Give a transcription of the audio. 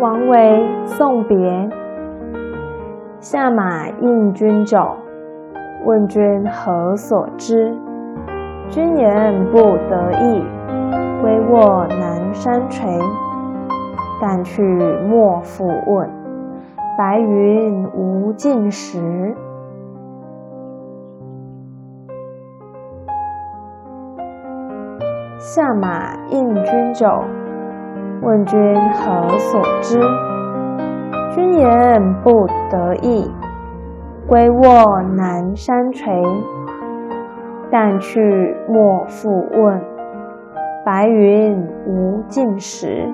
王维送别。下马应君酒，问君何所之？君言不得意，归卧南山陲。但去莫复问，白云无尽时。下马应君酒，问君何所之？君言不得意，归卧南山陲。但去莫复问，白云无尽时。